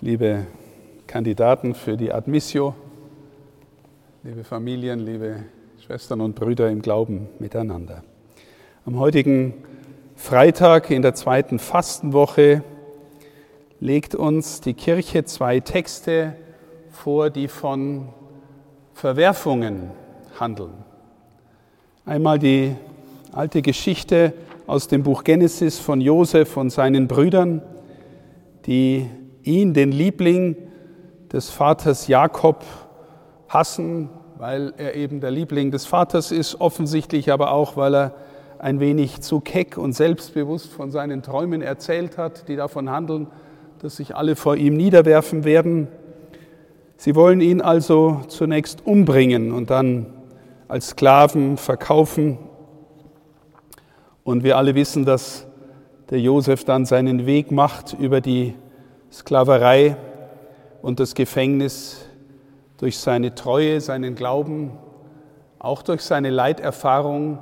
liebe Kandidaten für die Admissio, liebe Familien, liebe Schwestern und Brüder im Glauben miteinander. Am heutigen Freitag in der zweiten Fastenwoche legt uns die Kirche zwei Texte vor, die von Verwerfungen handeln. Einmal die alte Geschichte aus dem Buch Genesis von Josef und seinen Brüdern, die ihn, den Liebling des Vaters Jakob, hassen, weil er eben der Liebling des Vaters ist, offensichtlich aber auch, weil er ein wenig zu keck und selbstbewusst von seinen Träumen erzählt hat, die davon handeln, dass sich alle vor ihm niederwerfen werden. Sie wollen ihn also zunächst umbringen und dann als Sklaven verkaufen. Und wir alle wissen, dass der Josef dann seinen Weg macht über die Sklaverei und das Gefängnis durch seine Treue, seinen Glauben, auch durch seine Leiterfahrung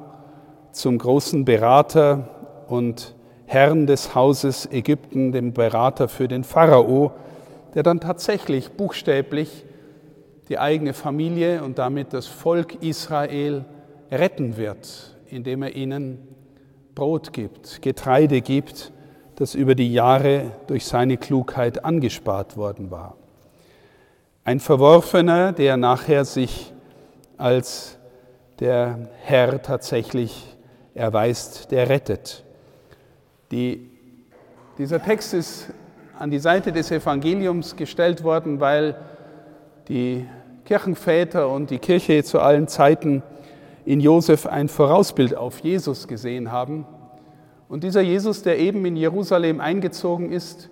zum großen Berater und Herrn des Hauses Ägypten, dem Berater für den Pharao, der dann tatsächlich buchstäblich die eigene Familie und damit das Volk Israel retten wird, indem er ihnen Brot gibt, Getreide gibt, das über die Jahre durch seine Klugheit angespart worden war. Ein Verworfener, der nachher sich als der Herr tatsächlich erweist, der rettet. Die, dieser Text ist an die Seite des Evangeliums gestellt worden, weil die Kirchenväter und die Kirche zu allen Zeiten in Josef ein Vorausbild auf Jesus gesehen haben. Und dieser Jesus, der eben in Jerusalem eingezogen ist,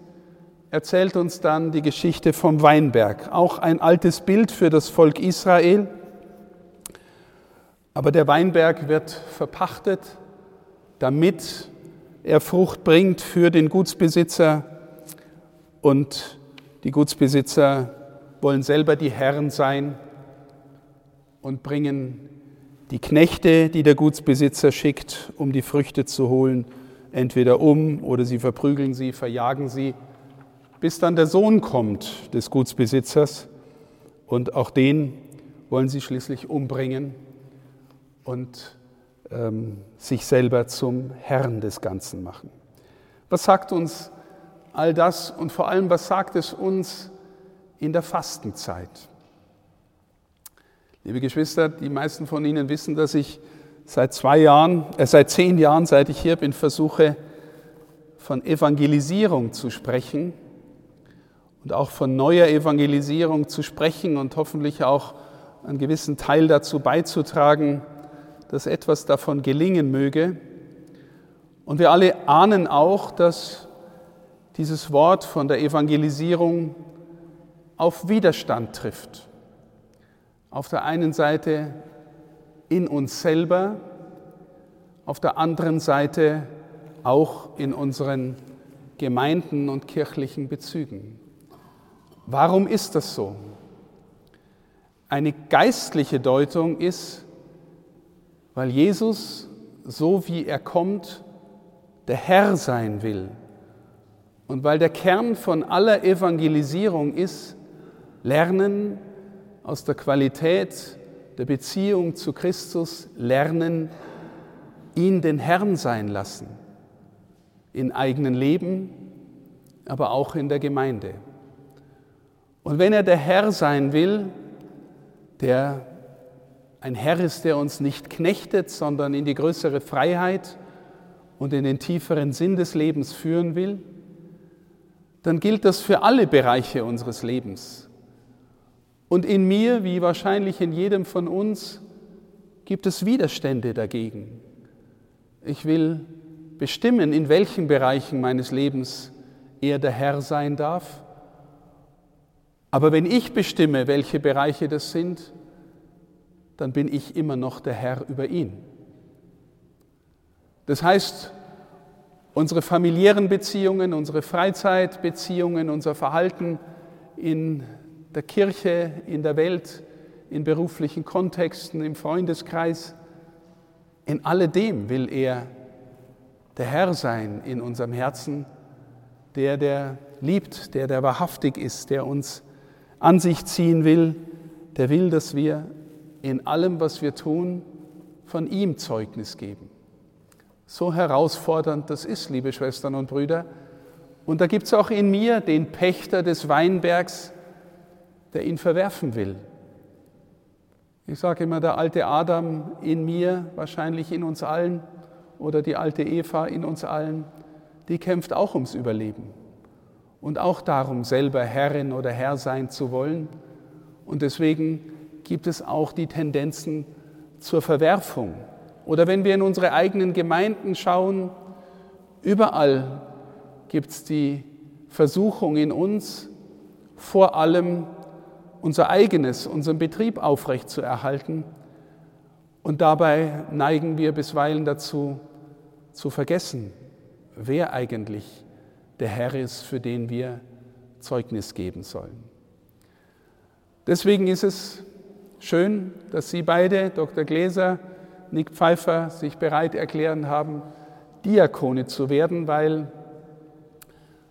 erzählt uns dann die Geschichte vom Weinberg, auch ein altes Bild für das Volk Israel. Aber der Weinberg wird verpachtet, damit er Frucht bringt für den Gutsbesitzer. Und die Gutsbesitzer wollen selber die Herren sein und bringen die Knechte, die der Gutsbesitzer schickt, um die Früchte zu holen, entweder um oder sie verprügeln sie, verjagen sie, bis dann der Sohn kommt des Gutsbesitzers und auch den wollen sie schließlich umbringen und ähm, sich selber zum Herrn des Ganzen machen. Was sagt uns all das und vor allem, was sagt es uns in der Fastenzeit? Liebe Geschwister, die meisten von Ihnen wissen, dass ich seit zwei Jahren, äh, seit zehn Jahren, seit ich hier bin, versuche, von Evangelisierung zu sprechen und auch von neuer Evangelisierung zu sprechen und hoffentlich auch einen gewissen Teil dazu beizutragen, dass etwas davon gelingen möge. Und wir alle ahnen auch, dass dieses Wort von der Evangelisierung auf Widerstand trifft auf der einen Seite in uns selber, auf der anderen Seite auch in unseren Gemeinden und kirchlichen Bezügen. Warum ist das so? Eine geistliche Deutung ist, weil Jesus, so wie er kommt, der Herr sein will. Und weil der Kern von aller Evangelisierung ist, lernen, aus der Qualität der Beziehung zu Christus lernen, ihn den Herrn sein lassen, in eigenen Leben, aber auch in der Gemeinde. Und wenn er der Herr sein will, der ein Herr ist, der uns nicht knechtet, sondern in die größere Freiheit und in den tieferen Sinn des Lebens führen will, dann gilt das für alle Bereiche unseres Lebens. Und in mir, wie wahrscheinlich in jedem von uns, gibt es Widerstände dagegen. Ich will bestimmen, in welchen Bereichen meines Lebens er der Herr sein darf. Aber wenn ich bestimme, welche Bereiche das sind, dann bin ich immer noch der Herr über ihn. Das heißt, unsere familiären Beziehungen, unsere Freizeitbeziehungen, unser Verhalten in der Kirche, in der Welt, in beruflichen Kontexten, im Freundeskreis. In alledem will er der Herr sein in unserem Herzen, der, der liebt, der der wahrhaftig ist, der uns an sich ziehen will, der will, dass wir in allem, was wir tun, von ihm Zeugnis geben. So herausfordernd das ist, liebe Schwestern und Brüder. Und da gibt es auch in mir den Pächter des Weinbergs, der ihn verwerfen will. Ich sage immer, der alte Adam in mir, wahrscheinlich in uns allen, oder die alte Eva in uns allen, die kämpft auch ums Überleben und auch darum, selber Herrin oder Herr sein zu wollen. Und deswegen gibt es auch die Tendenzen zur Verwerfung. Oder wenn wir in unsere eigenen Gemeinden schauen, überall gibt es die Versuchung in uns, vor allem unser eigenes, unseren Betrieb aufrechtzuerhalten. Und dabei neigen wir bisweilen dazu, zu vergessen, wer eigentlich der Herr ist, für den wir Zeugnis geben sollen. Deswegen ist es schön, dass Sie beide, Dr. Gläser, Nick Pfeiffer, sich bereit erklären haben, Diakone zu werden, weil,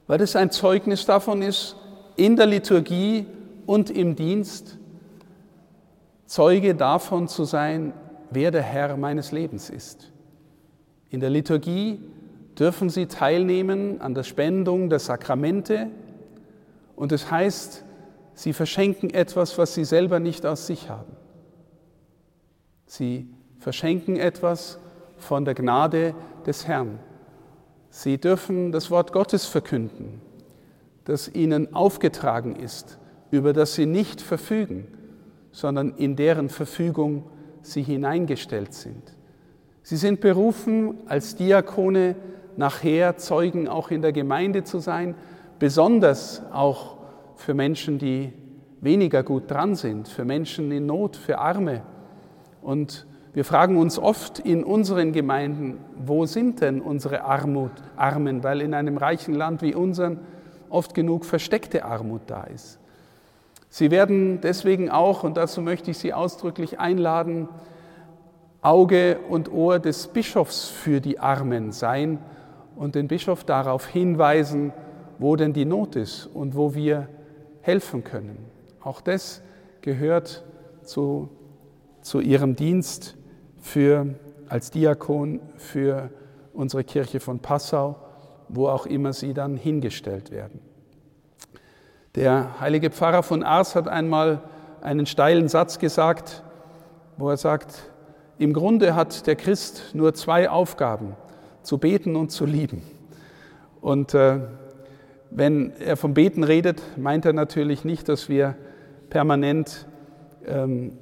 weil das ein Zeugnis davon ist, in der Liturgie und im Dienst Zeuge davon zu sein, wer der Herr meines Lebens ist. In der Liturgie dürfen sie teilnehmen an der Spendung der Sakramente und das heißt, sie verschenken etwas, was sie selber nicht aus sich haben. Sie verschenken etwas von der Gnade des Herrn. Sie dürfen das Wort Gottes verkünden, das ihnen aufgetragen ist, über das sie nicht verfügen, sondern in deren Verfügung sie hineingestellt sind. Sie sind berufen, als Diakone nachher Zeugen auch in der Gemeinde zu sein, besonders auch für Menschen, die weniger gut dran sind, für Menschen in Not, für Arme. Und wir fragen uns oft in unseren Gemeinden, wo sind denn unsere Armut, Armen, weil in einem reichen Land wie unserem oft genug versteckte Armut da ist. Sie werden deswegen auch, und dazu möchte ich Sie ausdrücklich einladen, Auge und Ohr des Bischofs für die Armen sein und den Bischof darauf hinweisen, wo denn die Not ist und wo wir helfen können. Auch das gehört zu, zu ihrem Dienst für, als Diakon für unsere Kirche von Passau, wo auch immer sie dann hingestellt werden. Der heilige Pfarrer von Ars hat einmal einen steilen Satz gesagt, wo er sagt, im Grunde hat der Christ nur zwei Aufgaben, zu beten und zu lieben. Und äh, wenn er vom Beten redet, meint er natürlich nicht, dass wir permanent ähm,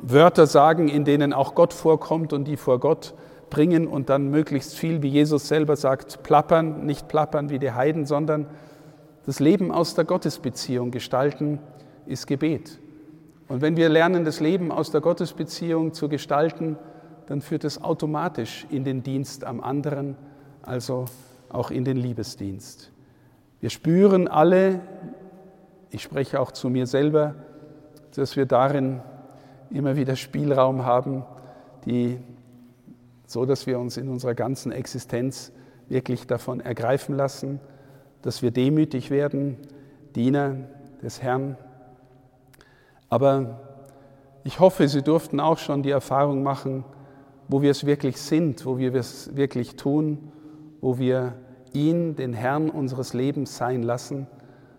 Wörter sagen, in denen auch Gott vorkommt und die vor Gott bringen und dann möglichst viel, wie Jesus selber sagt, plappern, nicht plappern wie die Heiden, sondern das Leben aus der Gottesbeziehung gestalten, ist Gebet. Und wenn wir lernen, das Leben aus der Gottesbeziehung zu gestalten, dann führt es automatisch in den Dienst am anderen, also auch in den Liebesdienst. Wir spüren alle, ich spreche auch zu mir selber, dass wir darin immer wieder Spielraum haben, die, so dass wir uns in unserer ganzen Existenz wirklich davon ergreifen lassen, dass wir demütig werden, Diener des Herrn aber ich hoffe, Sie durften auch schon die Erfahrung machen, wo wir es wirklich sind, wo wir es wirklich tun, wo wir ihn, den Herrn unseres Lebens sein lassen,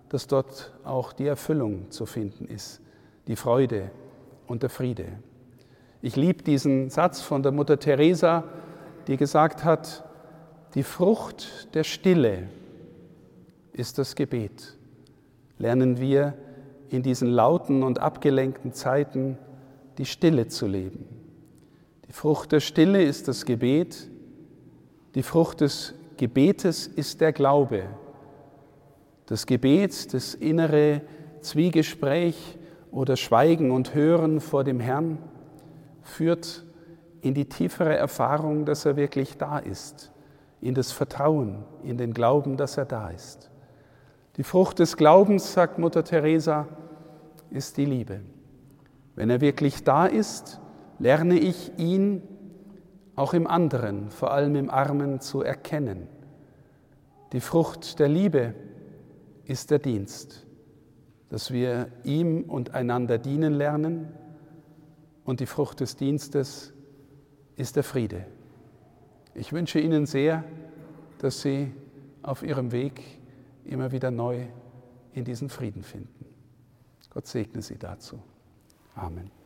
dass dort auch die Erfüllung zu finden ist, die Freude und der Friede. Ich liebe diesen Satz von der Mutter Teresa, die gesagt hat, die Frucht der Stille ist das Gebet. Lernen wir in diesen lauten und abgelenkten Zeiten die Stille zu leben. Die Frucht der Stille ist das Gebet, die Frucht des Gebetes ist der Glaube. Das Gebet, das innere Zwiegespräch oder Schweigen und Hören vor dem Herrn führt in die tiefere Erfahrung, dass er wirklich da ist, in das Vertrauen, in den Glauben, dass er da ist. Die Frucht des Glaubens, sagt Mutter Teresa, ist die Liebe. Wenn er wirklich da ist, lerne ich ihn auch im anderen, vor allem im Armen, zu erkennen. Die Frucht der Liebe ist der Dienst, dass wir ihm und einander dienen lernen. Und die Frucht des Dienstes ist der Friede. Ich wünsche Ihnen sehr, dass Sie auf Ihrem Weg immer wieder neu in diesen Frieden finden. Gott segne Sie dazu. Amen.